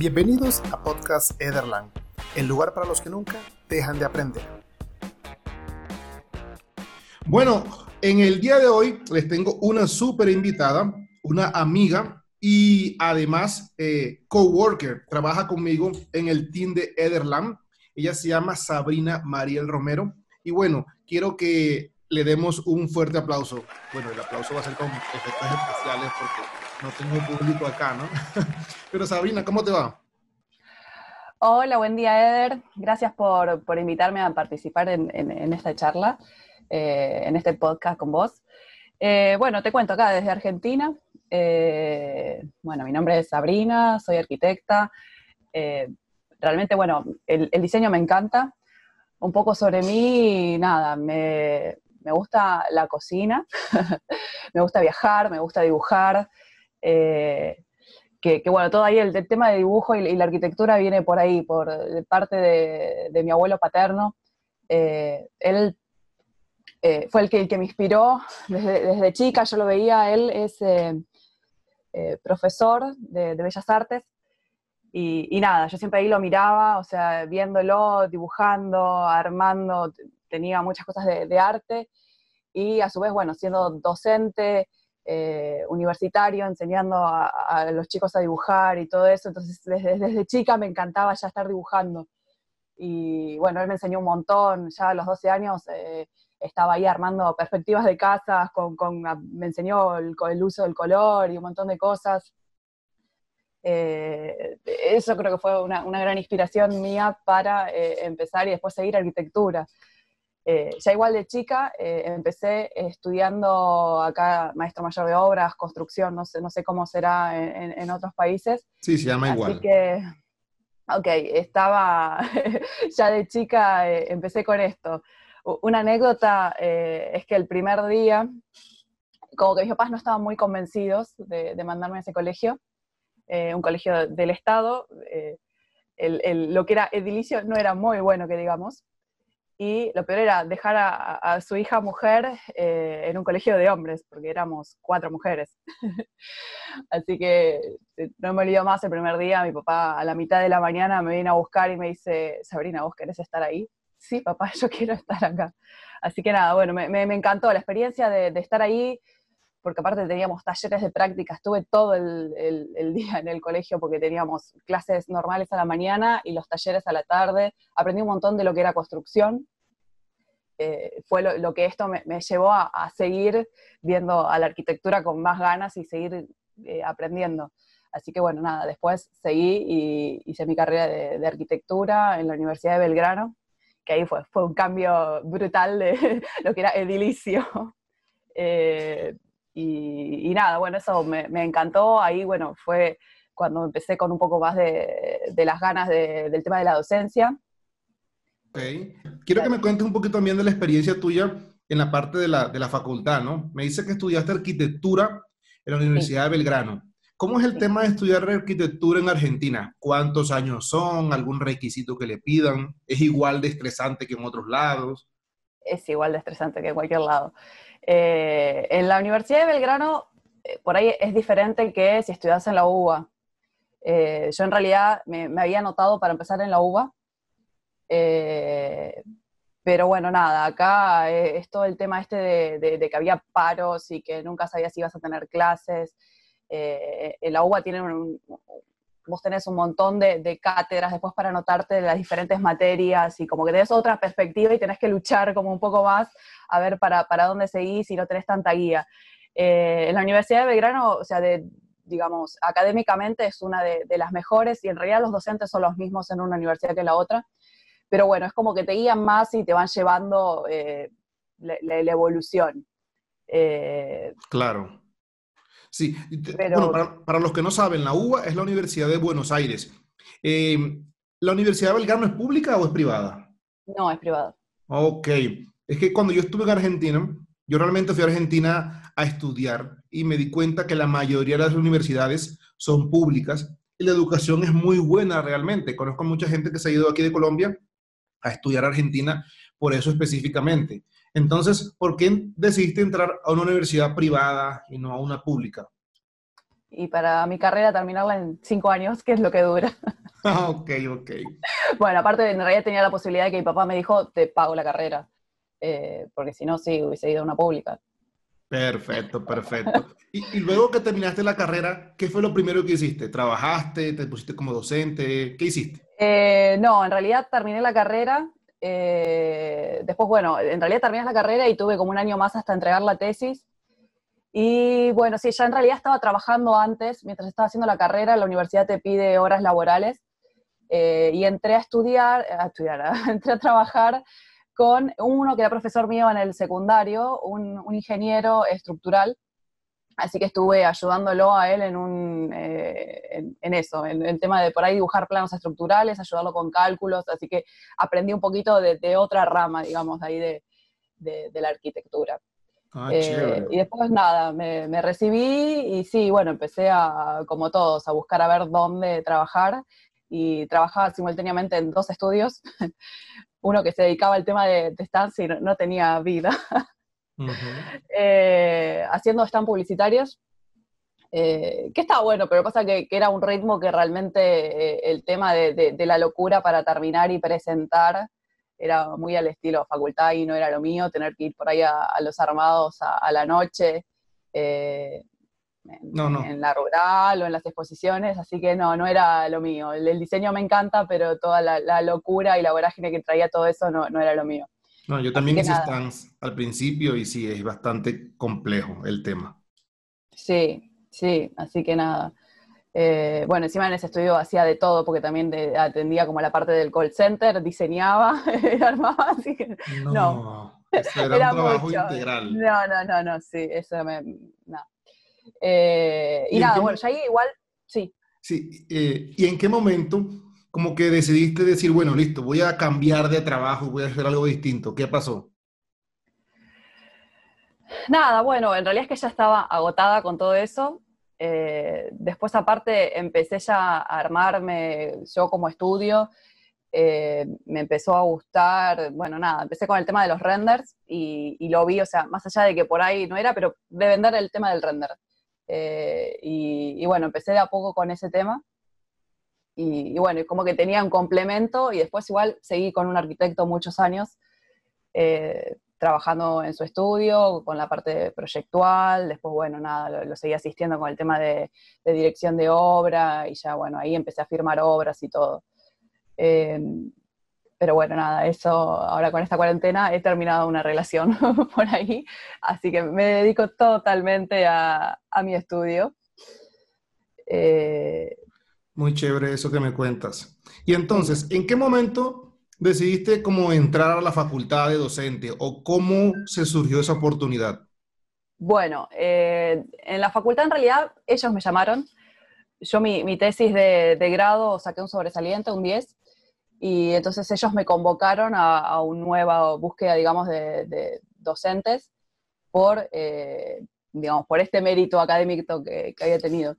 Bienvenidos a Podcast Ederland, el lugar para los que nunca dejan de aprender. Bueno, en el día de hoy les tengo una súper invitada, una amiga y además eh, coworker. Trabaja conmigo en el team de Ederland. Ella se llama Sabrina Mariel Romero. Y bueno, quiero que le demos un fuerte aplauso. Bueno, el aplauso va a ser con efectos especiales porque no tengo público acá, ¿no? Pero Sabrina, ¿cómo te va? Hola, buen día, Eder. Gracias por, invitarme a participar en, esta charla, eh, en este podcast con vos. Eh, bueno, te cuento acá desde Argentina. Eh, bueno, mi nombre es Sabrina, soy arquitecta. realmente, bueno, el, el, diseño me encanta. Un poco sobre mí, nada, me, me gusta la cocina, me gusta viajar, me gusta dibujar. Eh, que, bueno, todo ahí el, tema de dibujo y, la arquitectura viene por ahí, por parte de, mi abuelo paterno. Eh, él eh, fue el que, el que me inspiró desde, chica, yo lo veía, él es profesor de, Bellas Artes. Y, nada, yo siempre ahí lo miraba, o sea, viéndolo, dibujando, armando, tenía muchas cosas de, arte. Y a su vez, bueno, siendo docente, eh, universitario, enseñando a, los chicos a dibujar y todo eso. Entonces, desde, chica me encantaba ya estar dibujando. Y bueno, él me enseñó un montón. Ya a los 12 años eh, estaba ahí armando perspectivas de casas, con, con me enseñó el, uso del color y un montón de cosas. Eh, eso creo que fue una gran inspiración mía para empezar y después seguir arquitectura. Eh, ya igual de chica eh, empecé estudiando acá maestro mayor de obras, construcción, no sé, no sé cómo será en, otros países. Sí, se llama igual. Así que, ok, estaba, ya de chica eh, empecé con esto. Una anécdota es que el primer día, como que mis papás no estaban muy convencidos de, mandarme a ese colegio, un colegio del Estado, lo que era edilicio no era muy bueno, que digamos y lo peor era dejar a, su hija mujer eh, en un colegio de hombres, porque éramos cuatro mujeres. Así que eh, no me olvido más el primer día, mi papá a la mitad de la mañana me viene a buscar y me dice, Sabrina, ¿vos querés estar ahí? Sí, papá, yo quiero estar acá. Así que nada, bueno, me, me, encantó la experiencia de, de, estar ahí, porque aparte teníamos talleres de práctica, estuve todo el, el, día en el colegio porque teníamos clases normales a la mañana y los talleres a la tarde, aprendí un montón de lo que era construcción, eh, fue lo, que esto me, llevó a, seguir viendo a la arquitectura con más ganas y seguir eh, aprendiendo. Así que bueno, nada, después seguí y hice mi carrera de, arquitectura en la Universidad de Belgrano, que ahí fue, fue un cambio brutal de lo que era edilicio. Eh, y, nada, bueno, eso me, encantó. Ahí, bueno, fue cuando empecé con un poco más de, las ganas del tema de la docencia. Quiero que me cuentes un poquito también de la experiencia tuya en la parte de la, de la facultad, ¿no? Me dice que estudiaste arquitectura en la Universidad de Belgrano. ¿Cómo es el tema de estudiar arquitectura en Argentina? ¿Cuántos años son? ¿Algún requisito que le pidan? ¿Es igual de estresante que en otros lados? Es igual de estresante que en cualquier lado. Eh, en la Universidad de Belgrano, eh, por ahí es diferente que si estudias en la UBA. Eh, yo en realidad me, había anotado para empezar en la UBA, pero bueno, nada, acá es todo el tema este de, que había paros y que nunca sabías si ibas a tener clases. En la UBA tienen un, vos tenés un montón de, cátedras después para anotarte de las diferentes materias y como que tenés otra perspectiva y tenés que luchar como un poco más a ver para, para dónde seguís y no tenés tanta guía. en la Universidad de Belgrano, o sea, de, digamos, académicamente es una de, de, las mejores y en realidad los docentes son los mismos en una universidad que en la otra pero bueno, es como que te guían más y te van llevando eh, la, evolución. Eh, claro. Sí, bueno, para, los que no saben, la UBA es la Universidad de Buenos Aires. Eh, ¿La Universidad de Belgrano es pública o es privada? No, es privada. Ok. Es que cuando yo estuve en Argentina, yo realmente fui a Argentina a estudiar y me di cuenta que la mayoría de las universidades son públicas y la educación es muy buena realmente. Conozco mucha gente que se ha ido aquí de Colombia a estudiar Argentina por eso específicamente. Entonces, ¿por qué decidiste entrar a una universidad privada y no a una pública? y para mi carrera terminarla en cinco años, que es lo que dura. Ah, ok, ok. Bueno, aparte en realidad tenía la posibilidad de que mi papá me dijo, te pago la carrera, eh, porque si no, sí, hubiese ido a una pública. Perfecto, perfecto. Y, luego que terminaste la carrera, ¿qué fue lo primero que hiciste? ¿Trabajaste? ¿Te pusiste como docente? ¿Qué hiciste? Eh, no, en realidad terminé la carrera. Eh, después, bueno, en realidad terminé la carrera y tuve como un año más hasta entregar la tesis. Y bueno, sí, ya en realidad estaba trabajando antes, mientras estaba haciendo la carrera, la universidad te pide horas laborales. Eh, y entré a estudiar, a estudiar, entré a trabajar con uno que era profesor mío en el secundario, un, ingeniero estructural, así que estuve ayudándolo a él en, un, eh, en, eso, en el tema de por ahí dibujar planos estructurales, ayudarlo con cálculos, así que aprendí un poquito de, otra rama, digamos, ahí de, de, la arquitectura. Ah, eh, y después nada, me, me, recibí y sí, bueno, empecé a, como todos, a buscar a ver dónde trabajar y trabajaba simultáneamente en dos estudios, uno que se dedicaba al tema de, de y no, tenía vida, eh, haciendo stand publicitarios, eh, que estaba bueno, pero pasa que, que era un ritmo que realmente eh, el tema de, de, la locura para terminar y presentar era muy al estilo facultad y no era lo mío, tener que ir por ahí a, los armados a, la noche en, la rural o en las exposiciones, así que no, no era lo mío. El, diseño me encanta, pero toda la, locura y la vorágine que traía todo eso no, no era lo mío. No, yo también hice stands al principio y sí, es bastante complejo el tema. Sí, sí, así que nada. Eh, bueno, encima en ese estudio hacía de todo, porque también atendía como la parte del call center, diseñaba, armaba, así que no. no era, un trabajo integral. No, no, no, no, sí, eso me, no. Eh, y, nada, bueno, ya ahí igual, sí. Sí, eh, ¿y en qué momento como que decidiste decir, bueno, listo, voy a cambiar de trabajo, voy a hacer algo distinto? ¿Qué pasó? Nada, bueno, en realidad es que ya estaba agotada con todo eso. Eh, después aparte empecé ya a armarme yo como estudio. me empezó a gustar, bueno, nada, empecé con el tema de los renders y, y, lo vi, o sea, más allá de que por ahí no era, pero de vender el tema del render. Eh, y, bueno, empecé de a poco con ese tema. Y, bueno, como que tenía un complemento y después igual seguí con un arquitecto muchos años, eh, trabajando en su estudio, con la parte proyectual, después bueno, nada, lo, seguí asistiendo con el tema de, dirección de obra y ya bueno, ahí empecé a firmar obras y todo. Eh, pero bueno, nada, eso ahora con esta cuarentena he terminado una relación por ahí, así que me dedico totalmente a, mi estudio. Eh, Muy chévere eso que me cuentas. Y entonces, ¿en qué momento decidiste cómo entrar a la facultad de docente o cómo se surgió esa oportunidad? Bueno, eh, en la facultad en realidad ellos me llamaron. Yo mi, tesis de, de, grado saqué un sobresaliente, un 10, y entonces ellos me convocaron a, una nueva búsqueda, digamos, de, docentes por, eh, digamos, por este mérito académico que, había tenido.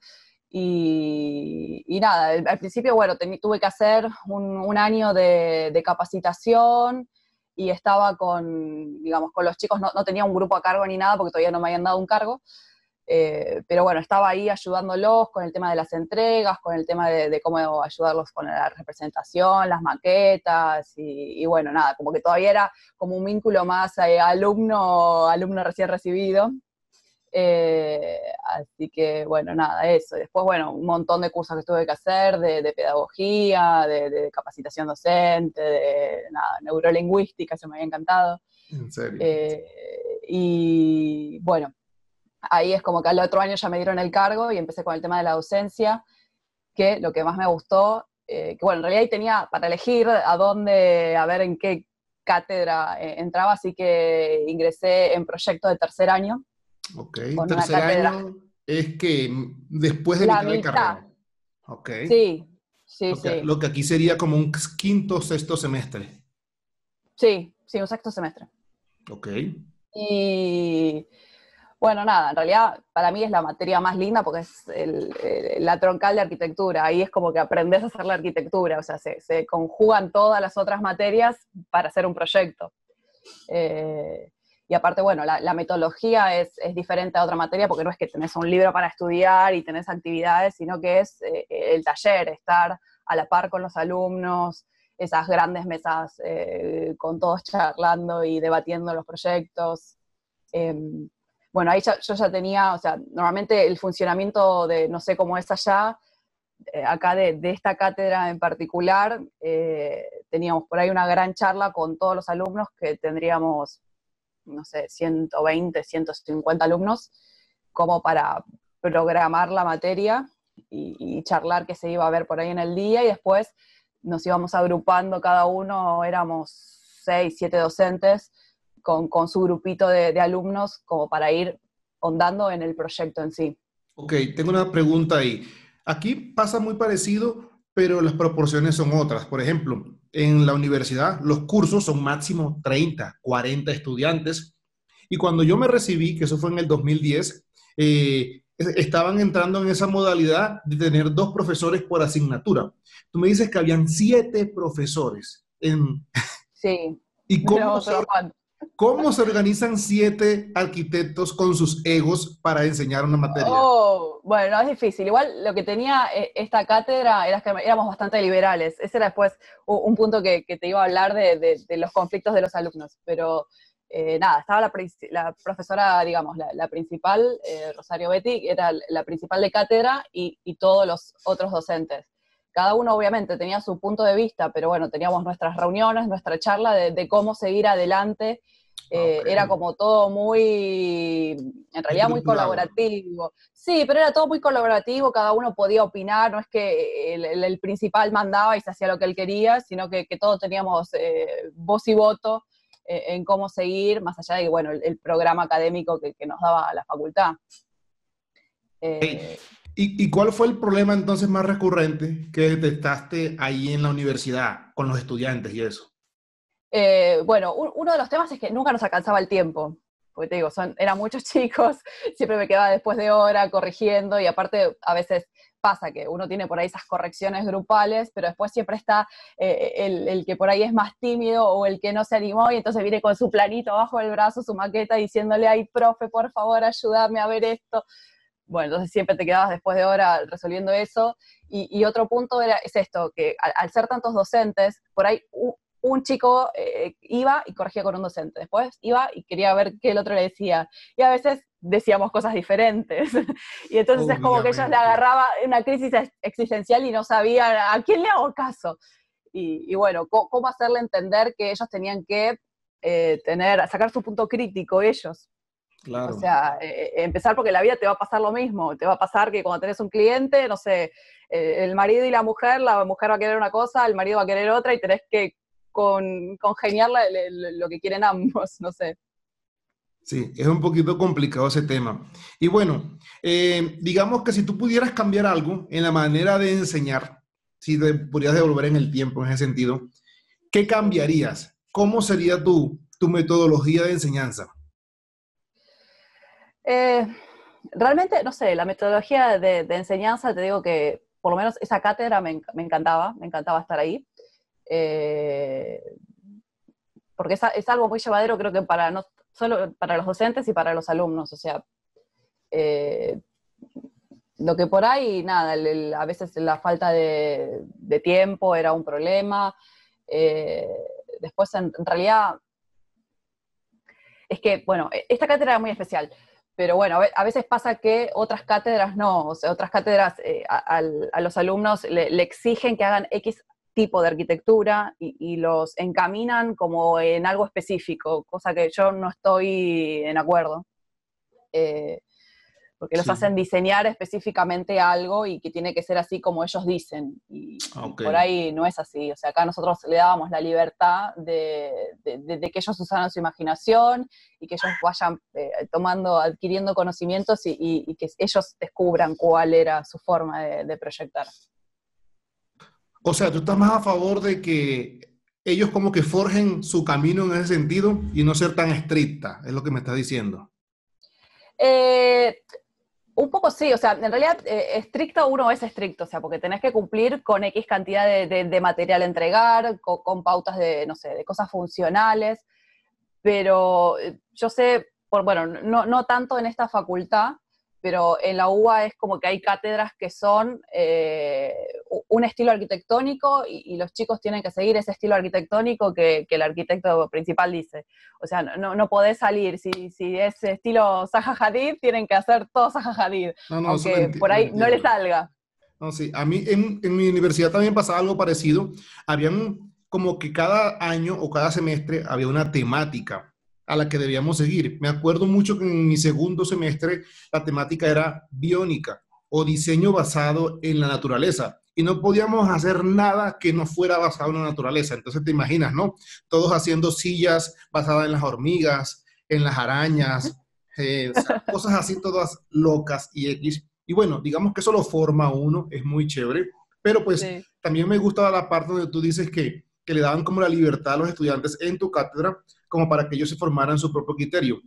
Y, nada, al principio, bueno, tuve que hacer un, año de, capacitación y estaba con, digamos, con los chicos, no, no, tenía un grupo a cargo ni nada porque todavía no me habían dado un cargo, eh, pero bueno, estaba ahí ayudándolos con el tema de las entregas, con el tema de, cómo ayudarlos con la representación, las maquetas, y, bueno, nada, como que todavía era como un vínculo más eh, alumno, alumno recién recibido. Eh, así que bueno, nada, eso. Después, bueno, un montón de cursos que tuve que hacer de, pedagogía, de, capacitación docente, de nada, neurolingüística, se me había encantado. ¿En serio? y bueno, ahí es como que al otro año ya me dieron el cargo y empecé con el tema de la docencia, que lo que más me gustó, eh, que bueno, en realidad ahí tenía para elegir a dónde, a ver en qué cátedra eh, entraba, así que ingresé en proyecto de tercer año. Ok, tercer año es que después de la mitad, carrera. Ok. Sí, sí, sí. Lo que aquí sería como un quinto o sexto semestre. Sí, sí, un sexto semestre. Ok. Y bueno, nada, en realidad para mí es la materia más linda porque es la troncal de arquitectura. Ahí es como que aprendes a hacer la arquitectura, o sea, se, conjugan todas las otras materias para hacer un proyecto. Eh, y aparte, bueno, la, metodología es, diferente a otra materia porque no es que tenés un libro para estudiar y tenés actividades, sino que es eh, el taller, estar a la par con los alumnos, esas grandes mesas eh, con todos charlando y debatiendo los proyectos. Em, bueno, ahí yo ya tenía, o sea, normalmente el funcionamiento de, no sé cómo es allá, eh, acá de, esta cátedra en particular, teníamos por ahí una gran charla con todos los alumnos que tendríamos no sé, 120, 150 alumnos, como para programar la materia y, charlar qué se iba a ver por ahí en el día y después nos íbamos agrupando cada uno, éramos 6, 7 docentes con, su grupito de, alumnos como para ir ondando en el proyecto en sí. Ok, tengo una pregunta ahí. Aquí pasa muy parecido, pero las proporciones son otras. Por ejemplo, en la universidad los cursos son máximo 30, 40 estudiantes. Y cuando yo me recibí, que eso fue en el 2010, eh, estaban entrando en esa modalidad de tener dos profesores por asignatura. Tú me dices que habían siete profesores. En... Sí. ¿Y cómo, ¿Cómo se organizan siete arquitectos con sus egos para enseñar una materia? Oh, bueno, es difícil. Igual lo que tenía eh, esta cátedra era que éramos bastante liberales. Ese era después un punto que, te iba a hablar de, los conflictos de los alumnos. Pero eh, nada, estaba la, profesora, digamos, la, principal, eh, Rosario Betty, era la principal de cátedra y, todos los otros docentes cada uno obviamente tenía su punto de vista, pero bueno, teníamos nuestras reuniones, nuestra charla de cómo seguir adelante eh, era como todo muy, en realidad muy colaborativo. Sí, pero era todo muy colaborativo, cada uno podía opinar, no es que el, principal mandaba y se hacía lo que él quería, sino que, todos teníamos eh, voz y voto eh, en cómo seguir, más allá de bueno, el, programa académico que, nos daba la facultad. ¿Y, ¿Y, cuál fue el problema entonces más recurrente que detectaste ahí en la universidad con los estudiantes y eso? Eh, bueno, uno de los temas es que nunca nos alcanzaba el tiempo, porque te digo, son, eran muchos chicos, siempre me quedaba después de hora corrigiendo y aparte a veces pasa que uno tiene por ahí esas correcciones grupales, pero después siempre está eh, el, que por ahí es más tímido o el que no se animó y entonces viene con su planito bajo el brazo, su maqueta, diciéndole, ay, profe, por favor, ayúdame a ver esto. Bueno, entonces siempre te quedabas después de hora resolviendo eso. Y, otro punto era, es esto, que al, ser tantos docentes, por ahí un chico eh, iba y corregía con un docente, después iba y quería ver qué el otro le decía. Y a veces decíamos cosas diferentes. y entonces es como que ellos le agarraba una crisis existencial y no sabían a quién le hago caso. Y, bueno, ¿cómo, hacerle entender que ellos tenían que eh, tener, sacar su punto crítico ellos? Claro. O sea, eh, empezar porque la vida te va a pasar lo mismo. Te va a pasar que cuando tenés un cliente, no sé, el marido y la mujer, la mujer va a querer una cosa, el marido va a querer otra y tenés que con, congeniar lo que quieren ambos, no sé. Sí, es un poquito complicado ese tema. Y bueno, eh, digamos que si tú pudieras cambiar algo en la manera de enseñar, si te pudieras devolver en el tiempo en ese sentido, ¿qué cambiarías? ¿Cómo sería tu, tu metodología de enseñanza? Eh, realmente, no sé, la metodología de, enseñanza, te digo que por lo menos esa cátedra me, me encantaba, me encantaba estar ahí. Eh, porque es, algo muy llevadero, creo que para no solo para los docentes y para los alumnos, o sea, eh, lo que por ahí, nada, a veces la falta de, tiempo era un problema, eh, después en, realidad, es que, bueno, esta cátedra era muy especial, pero bueno, a veces pasa que otras cátedras no, o sea, otras cátedras a, los alumnos le, le, exigen que hagan X tipo de arquitectura y, los encaminan como en algo específico, cosa que yo no estoy en acuerdo. Eh, porque los hacen diseñar específicamente algo y que tiene que ser así como ellos dicen. Y por ahí no es así. O sea, acá nosotros le dábamos la libertad de, que ellos usaran su imaginación y que ellos vayan eh, tomando, adquiriendo conocimientos y, que ellos descubran cuál era su forma de proyectar. O sea, tú estás más a favor de que ellos como que forjen su camino en ese sentido y no ser tan estricta, es lo que me estás diciendo. Eh, un poco sí, o sea, en realidad eh, estricto uno es estricto, o sea, porque tenés que cumplir con X cantidad de, material a entregar, con, pautas de, no sé, de cosas funcionales, pero eh, yo sé, por, bueno, no, no tanto en esta facultad, pero en la UBA es como que hay cátedras que son eh, un estilo arquitectónico y, los chicos tienen que seguir ese estilo arquitectónico que, el arquitecto principal dice. O sea, no, no podés salir, si, si es estilo Zaha Hadid, tienen que hacer todo Zaha Hadid, no, aunque por ahí no les salga. No, sí, a mí en, en, mi universidad también pasaba algo parecido. Habían como que cada año o cada semestre había una temática a la que debíamos seguir. Me acuerdo mucho que en mi segundo semestre la temática era biónica o diseño basado en la naturaleza y no podíamos hacer nada que no fuera basado en la naturaleza. Entonces te imaginas, ¿no? Todos haciendo sillas basadas en las hormigas, en las arañas, eh, cosas así todas locas y X. Y bueno, digamos que eso lo forma uno, es muy chévere, pero pues también me gustaba la parte donde tú dices que, que le daban como la libertad a los estudiantes en tu cátedra como para que ellos se formaran su propio criterio.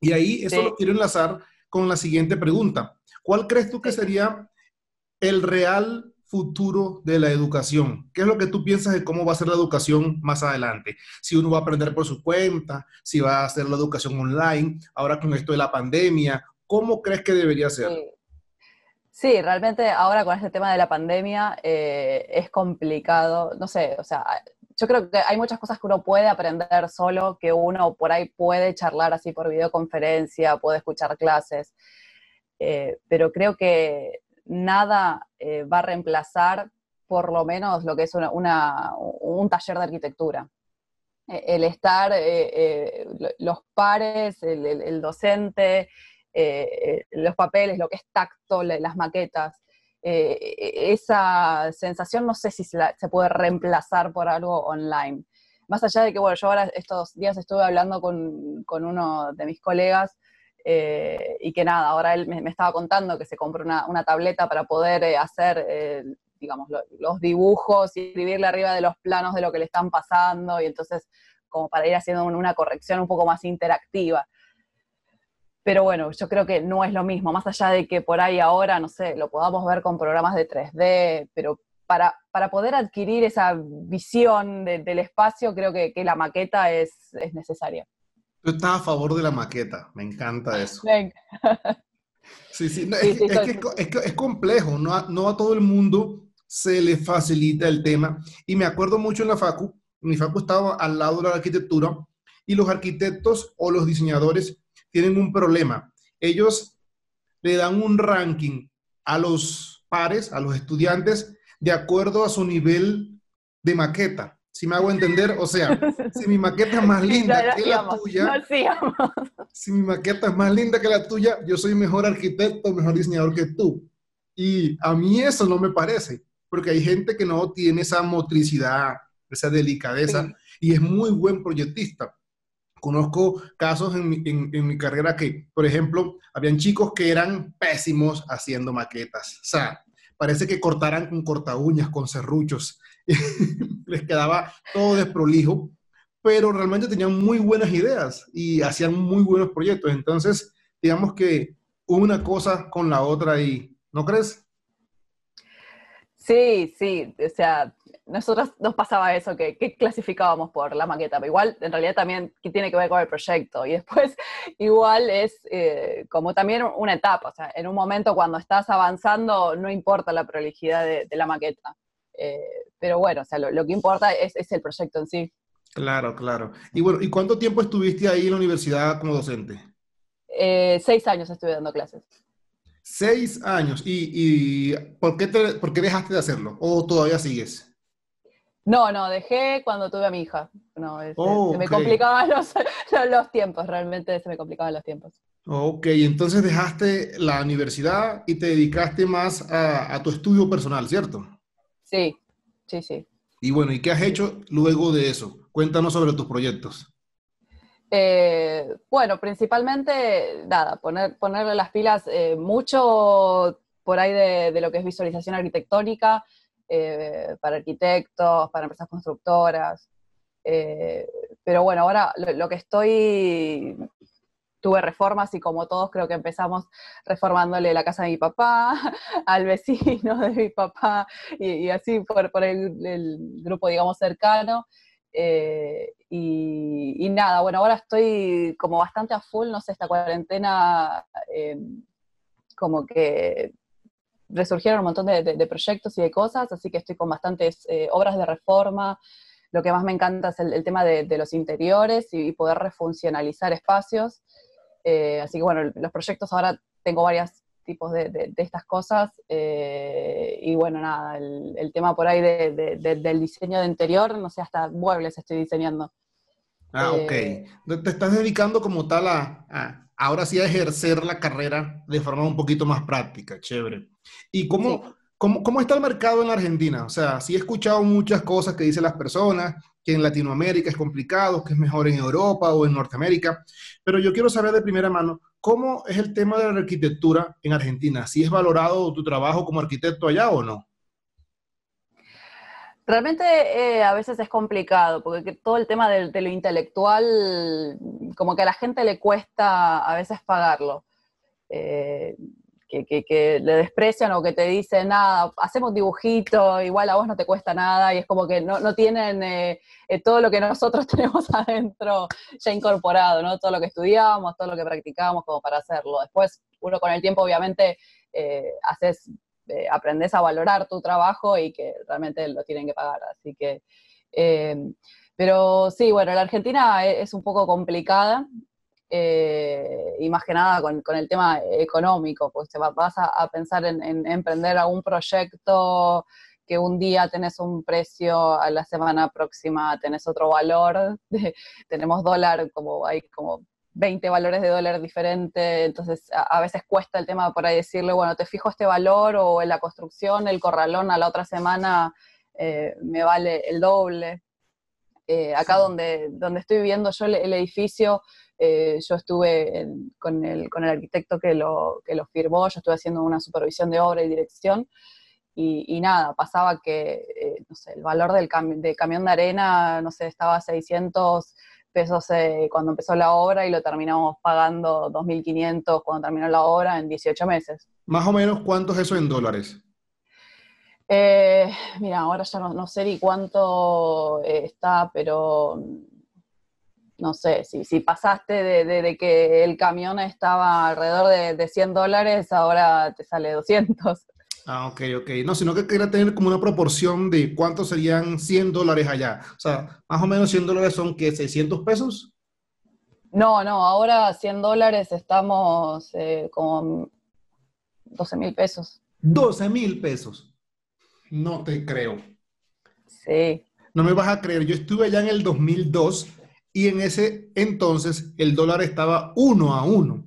Y ahí eso lo quiero enlazar con la siguiente pregunta. ¿Cuál crees tú que sería el real futuro de la educación? ¿Qué es lo que tú piensas de cómo va a ser la educación más adelante? Si uno va a aprender por su cuenta, si va a ser la educación online, ahora con esto de la pandemia, ¿cómo crees que debería ser? Sí. realmente ahora con este tema de la pandemia eh, es complicado, no sé, o sea, yo creo que hay muchas cosas que uno puede aprender solo, que uno por ahí puede charlar así por videoconferencia, puede escuchar clases, eh, pero creo que nada eh, va a reemplazar por lo menos lo que es un taller de arquitectura. E, el estar, eh, los pares, el docente, los papeles, lo que es tacto, las maquetas, eh, esa sensación no sé si se, puede reemplazar por algo online. Más allá de que, bueno, yo ahora estos días estuve hablando con, uno de mis colegas eh, y que nada, ahora él me, estaba contando que se compró una, tableta para poder eh, hacer, digamos, los dibujos y escribirle arriba de los planos de lo que le están pasando y entonces como para ir haciendo una corrección un poco más interactiva. Pero bueno, yo creo que no es lo mismo, más allá de que por ahí ahora, no sé, lo podamos ver con programas de 3D, pero para, para poder adquirir esa visión del espacio, creo que, la maqueta es, necesaria. Yo estás a favor de la maqueta, me encanta eso. Sí, sí, es, que, es, complejo, no a, no a todo el mundo se le facilita el tema. Y me acuerdo mucho en la FACU, mi FACU estaba al lado de la arquitectura y los arquitectos o los diseñadores tienen un problema. Ellos le dan un ranking a los pares, a los estudiantes, de acuerdo a su nivel de maqueta. Si me hago entender, o sea, si mi maqueta es más linda que la tuya, si mi maqueta es más linda que la tuya, yo soy mejor arquitecto, mejor diseñador que tú. Y a mí eso no me parece, porque hay gente que no tiene esa motricidad, esa delicadeza, y es muy buen proyectista. Conozco casos en mi, carrera que, por ejemplo, habían chicos que eran pésimos haciendo maquetas. O sea, parece que cortaran con corta uñas, con serruchos. Les quedaba todo desprolijo, pero realmente tenían muy buenas ideas y hacían muy buenos proyectos. Entonces, digamos que una cosa con la otra y, ¿no crees? Sí, sí, o sea, nosotros nos pasaba eso, que, clasificábamos por la maqueta, pero igual en realidad también tiene que ver con el proyecto y después igual es eh, como también una etapa, o sea, en un momento cuando estás avanzando no importa la prolijidad de, la maqueta, eh, pero bueno, o sea, lo, que importa es, el proyecto en sí. Claro, claro. Y bueno, ¿y cuánto tiempo estuviste ahí en la universidad como docente? Eh, seis años estuve dando clases. Seis años. ¿Y, por, qué por qué dejaste de hacerlo? ¿O todavía sigues? No, no, dejé cuando tuve a mi hija. No, oh, se me complicaban los, los, tiempos, realmente se me complicaban los tiempos. Ok, entonces dejaste la universidad y te dedicaste más a, tu estudio personal, ¿cierto? Sí, sí, sí. Y bueno, ¿y qué has hecho luego de eso? Cuéntanos sobre tus proyectos. Eh, bueno, principalmente, nada, poner, ponerle las pilas eh, mucho por ahí de, de, lo que es visualización arquitectónica, eh, para arquitectos, para empresas constructoras. Eh, pero bueno, ahora lo, que estoy, tuve reformas y como todos creo que empezamos reformándole la casa de mi papá, al vecino de mi papá y, así por, el, grupo, digamos, cercano. Eh, y, nada, bueno, ahora estoy como bastante a full, no sé, esta cuarentena, como que resurgieron un montón de, proyectos y de cosas, así que estoy con bastantes eh, obras de reforma. Lo que más me encanta es el, tema de, los interiores y, poder refuncionalizar espacios. así que bueno, los proyectos ahora tengo varios tipos de, estas cosas. y bueno, nada, el, tema por ahí del diseño de interior, no sé, hasta muebles estoy diseñando. Ah, ok. Eh, te estás dedicando como tal a, ahora sí a ejercer la carrera de forma un poquito más práctica, chévere. ¿Y cómo, cómo, está el mercado en la Argentina? O sea, sí he escuchado muchas cosas que dicen las personas, que en Latinoamérica es complicado, que es mejor en Europa o en Norteamérica, pero yo quiero saber de primera mano, ¿cómo es el tema de la arquitectura en Argentina? ¿Si es valorado tu trabajo como arquitecto allá o no? Realmente eh, a veces es complicado, porque todo el tema de, lo intelectual, como que a la gente le cuesta a veces pagarlo. Eh, que, le desprecian o que te dicen, nada, hacemos dibujito, igual a vos no te cuesta nada, y es como que no, tienen eh, todo lo que nosotros tenemos adentro ya incorporado, ¿no? Todo lo que estudiamos, todo lo que practicamos como para hacerlo. Después, uno con el tiempo, obviamente, haces eh, aprendes a valorar tu trabajo y que realmente lo tienen que pagar. Así que, eh, pero sí, bueno, la Argentina e-, es, un poco complicada. Eh, y más que nada con, el tema económico, pues te vas a, pensar en, emprender algún proyecto que un día tenés un precio, a la semana próxima tenés otro valor, tenemos dólar como hay como 20 valores de dólar diferentes, entonces a, veces cuesta el tema por ahí decirle, bueno, te fijo este valor o en la construcción, el corralón a la otra semana eh, me vale el doble. Eh, acá donde, donde estoy viviendo yo el, edificio, eh, yo estuve con, el, con el arquitecto que lo, que lo firmó, yo estuve haciendo una supervisión de obra y dirección, y, nada, pasaba que, no sé, el valor del, del camión de arena, no sé, estaba a 600 pesos eh, cuando empezó la obra y lo terminamos pagando 2.500 cuando terminó la obra en 18 meses. Más o menos, ¿cuánto es eso en dólares? Eh, mira, ahora ya no, sé ni cuánto eh, está, pero no sé, si, si pasaste de, que el camión estaba alrededor de, de 100 dólares, ahora te sale 200. Ah, ok, ok. No, sino que quería tener como una proporción de cuánto serían 100 dólares allá. O sea, más o menos 100 dólares son que 600 pesos. No, no, ahora 100 dólares estamos eh, con 12 mil pesos. 12 mil pesos. No te creo. Sí. No me vas a creer. Yo estuve allá en el 2002 y en ese entonces el dólar estaba uno a uno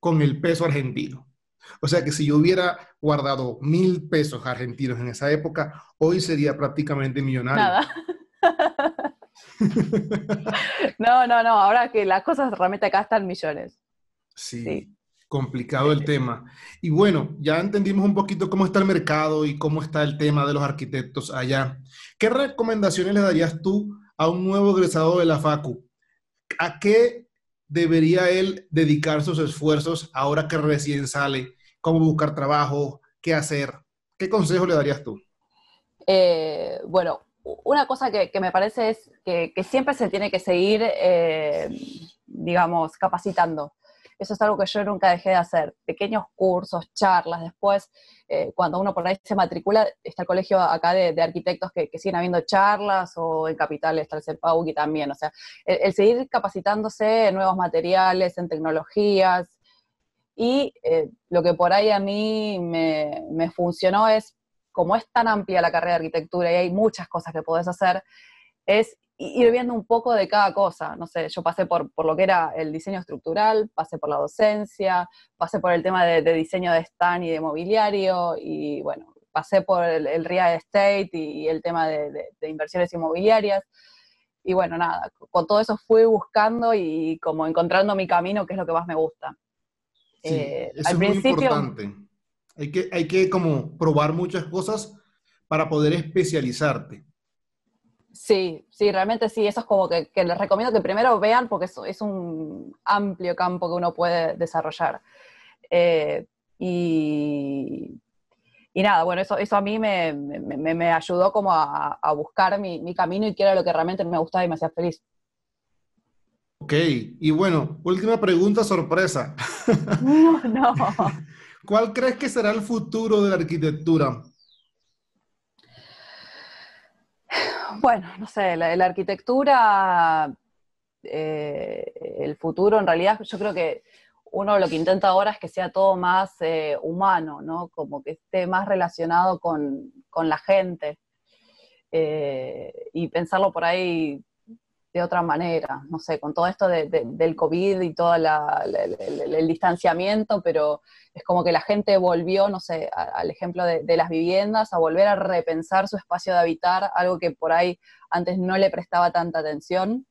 con el peso argentino. O sea que si yo hubiera guardado mil pesos argentinos en esa época, hoy sería prácticamente millonario. Nada. no, no, no, ahora que las cosas realmente acá están millones. Sí, complicado el tema. Y bueno, ya entendimos un poquito cómo está el mercado y cómo está el tema de los arquitectos allá. ¿Qué recomendaciones le darías tú a un nuevo egresado de la FACU? ¿A qué debería él dedicar sus esfuerzos ahora que recién sale? ¿Cómo buscar trabajo? ¿Qué hacer? ¿Qué consejo le darías tú? Eh, bueno, una cosa que, me parece es que, siempre se tiene que seguir, eh, digamos, capacitando. Eso es algo que yo nunca dejé de hacer. Pequeños cursos, charlas. Después, eh, cuando uno por ahí se matricula, está el colegio acá de, arquitectos que, siguen habiendo charlas, o en Capital está el CEPAUGI también. O sea, el, seguir capacitándose en nuevos materiales, en tecnologías. Y eh, lo que por ahí a mí me, me funcionó es, como es tan amplia la carrera de arquitectura y hay muchas cosas que podés hacer, es ir viendo un poco de cada cosa. No sé, yo pasé por, por, lo que era el diseño estructural, pasé por la docencia, pasé por el tema de, diseño de stand y de mobiliario, y bueno, pasé por el, real estate y, el tema de, inversiones inmobiliarias. Y bueno, nada, con todo eso fui buscando y como encontrando mi camino, que es lo que más me gusta. Sí, eh, eso al es principio, muy importante. Hay que, hay que como probar muchas cosas para poder especializarte. Sí, sí, realmente sí, eso es como que, les recomiendo que primero vean porque es, es un amplio campo que uno puede desarrollar. Eh, y, nada, bueno, eso, eso a mí me, me, ayudó como a, buscar mi, mi, camino y que era lo que realmente me gustaba y me hacía feliz. Ok, y bueno, última pregunta sorpresa. No, no. ¿Cuál crees que será el futuro de la arquitectura? Bueno, no sé, la, arquitectura, eh, el futuro en realidad yo creo que uno lo que intenta ahora es que sea todo más eh, humano, ¿no? Como que esté más relacionado con, la gente eh, y pensarlo por ahí de otra manera, no sé, con todo esto del COVID y todo el, distanciamiento, pero es como que la gente volvió, no sé, al ejemplo de, las viviendas, a volver a repensar su espacio de habitar, algo que por ahí antes no le prestaba tanta atención.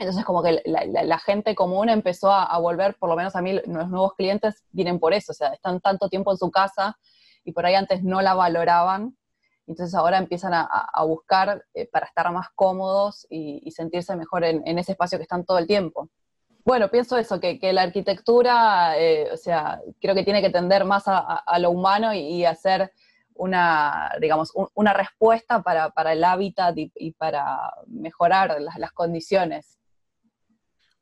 Entonces como que la, gente común empezó a, volver, por lo menos a mí los nuevos clientes vienen por eso, o sea, están tanto tiempo en su casa y por ahí antes no la valoraban entonces ahora empiezan a, buscar eh, para estar más cómodos y, sentirse mejor en, ese espacio que están todo el tiempo. Bueno, pienso eso, que, la arquitectura, eh, o sea, creo que tiene que tender más a, lo humano y, hacer una, digamos, una respuesta para, el hábitat y, para mejorar las, las condiciones.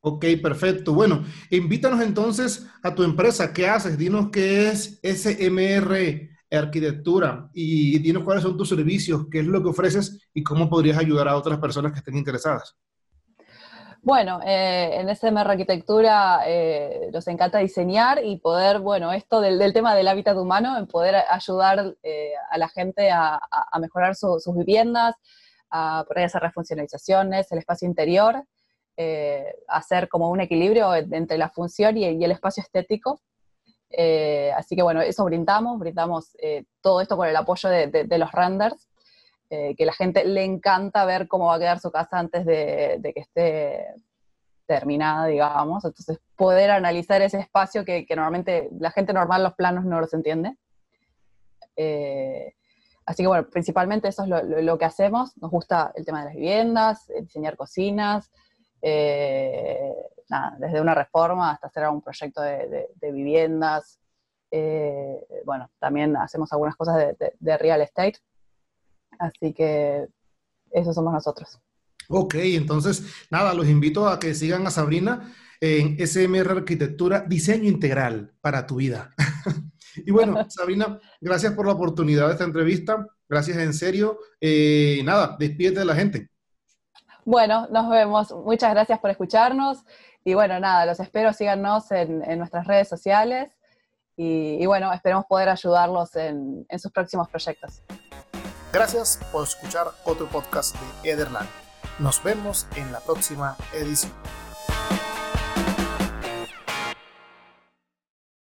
Ok, perfecto. Bueno, invítanos entonces a tu empresa. ¿Qué haces? Dinos qué es SMR arquitectura y dinos cuáles son tus servicios, qué es lo que ofreces y cómo podrías ayudar a otras personas que estén interesadas. Bueno, eh, en SMR Arquitectura eh, nos encanta diseñar y poder, bueno, esto del, tema del hábitat humano, en poder ayudar eh, a la gente a, mejorar sus viviendas, a poder hacer refuncionalizaciones, el espacio interior, hacer como un equilibrio entre la función y el espacio estético eh, así que bueno, eso brindamos, brindamos eh, todo esto con el apoyo de, los renders, eh, que la gente le encanta ver cómo va a quedar su casa antes de, que esté terminada, digamos. Entonces, poder analizar ese espacio que, normalmente la gente normal los planos no los entiende. así que bueno, principalmente eso es lo, que hacemos. Nos gusta el tema de las viviendas, diseñar cocinas, desde una reforma hasta hacer algún proyecto de, viviendas. Eh, bueno, también hacemos algunas cosas de, real estate. Así que eso somos nosotros. Ok, entonces, nada, los invito a que sigan a Sabrina en SMR Arquitectura, diseño integral para tu vida. y bueno, Sabrina, gracias por la oportunidad de esta entrevista. Gracias en serio. Eh, nada, despídete de la gente. Bueno, nos vemos. Muchas gracias por escucharnos. Y bueno, nada, los espero, síganos en, nuestras redes sociales y, bueno, esperemos poder ayudarlos en, sus próximos proyectos. Gracias por escuchar otro podcast de Ederland. Nos vemos en la próxima edición.